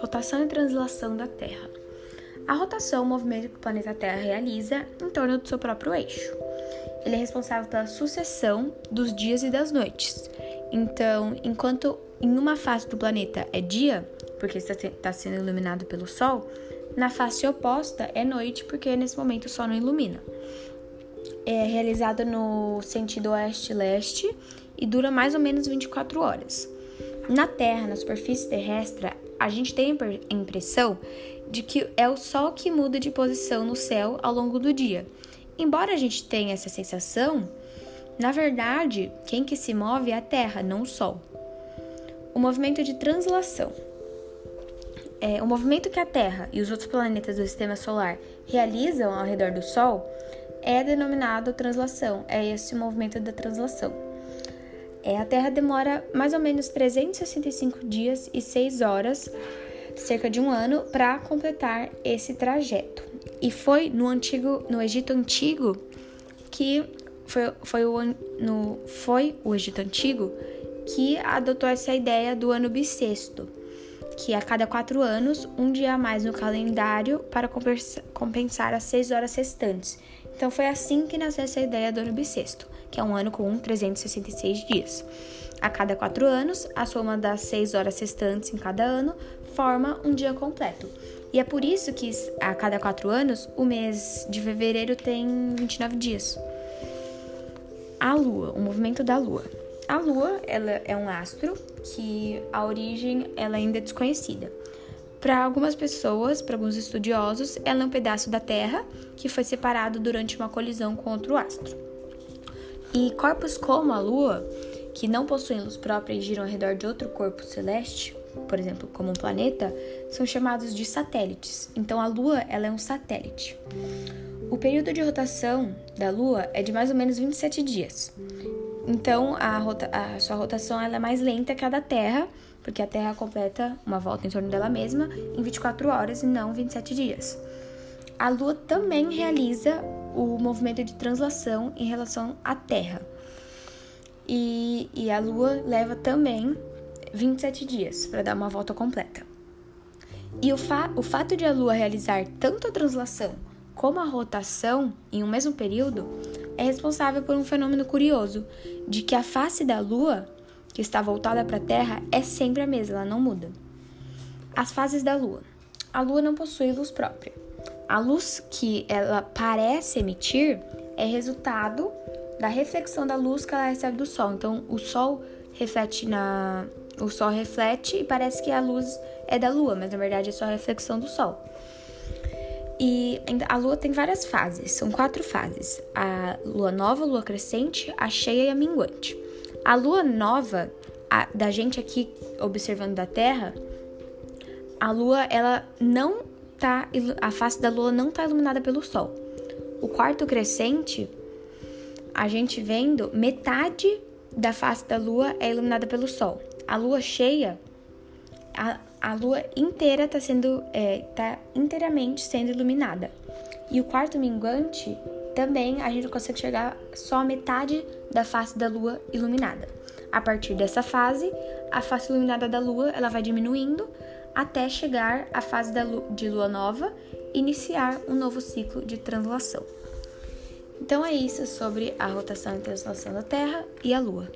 Rotação e translação da Terra. A rotação o movimento que o planeta Terra realiza em torno do seu próprio eixo. Ele é responsável pela sucessão dos dias e das noites. Então, enquanto em uma face do planeta é dia, porque está tá sendo iluminado pelo Sol, na face oposta é noite, porque nesse momento o Sol não ilumina. É realizada no sentido oeste-leste e dura mais ou menos 24 horas. Na Terra, na superfície terrestre, a gente tem a impressão de que é o Sol que muda de posição no céu ao longo do dia. Embora a gente tenha essa sensação, na verdade, quem que se move é a Terra, não o Sol. O movimento de translação. É, o movimento que a Terra e os outros planetas do Sistema Solar realizam ao redor do Sol é denominado translação. É esse o movimento da translação. É, a Terra demora mais ou menos 365 dias e 6 horas, cerca de um ano, para completar esse trajeto. E foi no antigo, no Egito antigo, que foi, foi, o, no, foi o Egito antigo que adotou essa ideia do ano bissexto, que a cada quatro anos, um dia a mais no calendário para compensar as seis horas restantes. Então foi assim que nasceu essa ideia do ano bissexto que é um ano com 366 dias. A cada quatro anos, a soma das seis horas restantes em cada ano forma um dia completo. E é por isso que a cada quatro anos, o mês de fevereiro tem 29 dias. A Lua, o movimento da Lua. A Lua, ela é um astro que a origem ela ainda é desconhecida. Para algumas pessoas, para alguns estudiosos, ela é um pedaço da Terra que foi separado durante uma colisão com outro astro. E corpos como a Lua, que não possuem luz própria e giram ao redor de outro corpo celeste, por exemplo, como um planeta, são chamados de satélites. Então a Lua ela é um satélite. O período de rotação da Lua é de mais ou menos 27 dias. Então a, rota a sua rotação ela é mais lenta que a da Terra, porque a Terra completa uma volta em torno dela mesma em 24 horas e não 27 dias. A Lua também realiza o movimento de translação em relação à Terra. E, e a Lua leva também 27 dias para dar uma volta completa. E o, fa o fato de a Lua realizar tanto a translação como a rotação em um mesmo período é responsável por um fenômeno curioso de que a face da Lua, que está voltada para a Terra, é sempre a mesma, ela não muda. As fases da Lua. A Lua não possui luz própria. A luz que ela parece emitir é resultado da reflexão da luz que ela recebe do Sol. Então, o Sol reflete na, o Sol reflete e parece que a luz é da Lua, mas na verdade é só a reflexão do Sol. E a Lua tem várias fases, são quatro fases: a Lua nova, a Lua crescente, a cheia e a minguante. A Lua nova, a, da gente aqui observando da Terra, a Lua ela não tá, a face da lua não está iluminada pelo sol. O quarto crescente, a gente vendo metade da face da lua é iluminada pelo sol. A lua cheia, a, a lua inteira está sendo, é, tá inteiramente sendo iluminada. E o quarto minguante também a gente consegue chegar só a metade da face da lua iluminada. A partir dessa fase, a face iluminada da lua ela vai diminuindo até chegar à fase de lua nova e iniciar um novo ciclo de translação. Então é isso sobre a rotação e translação da Terra e a Lua.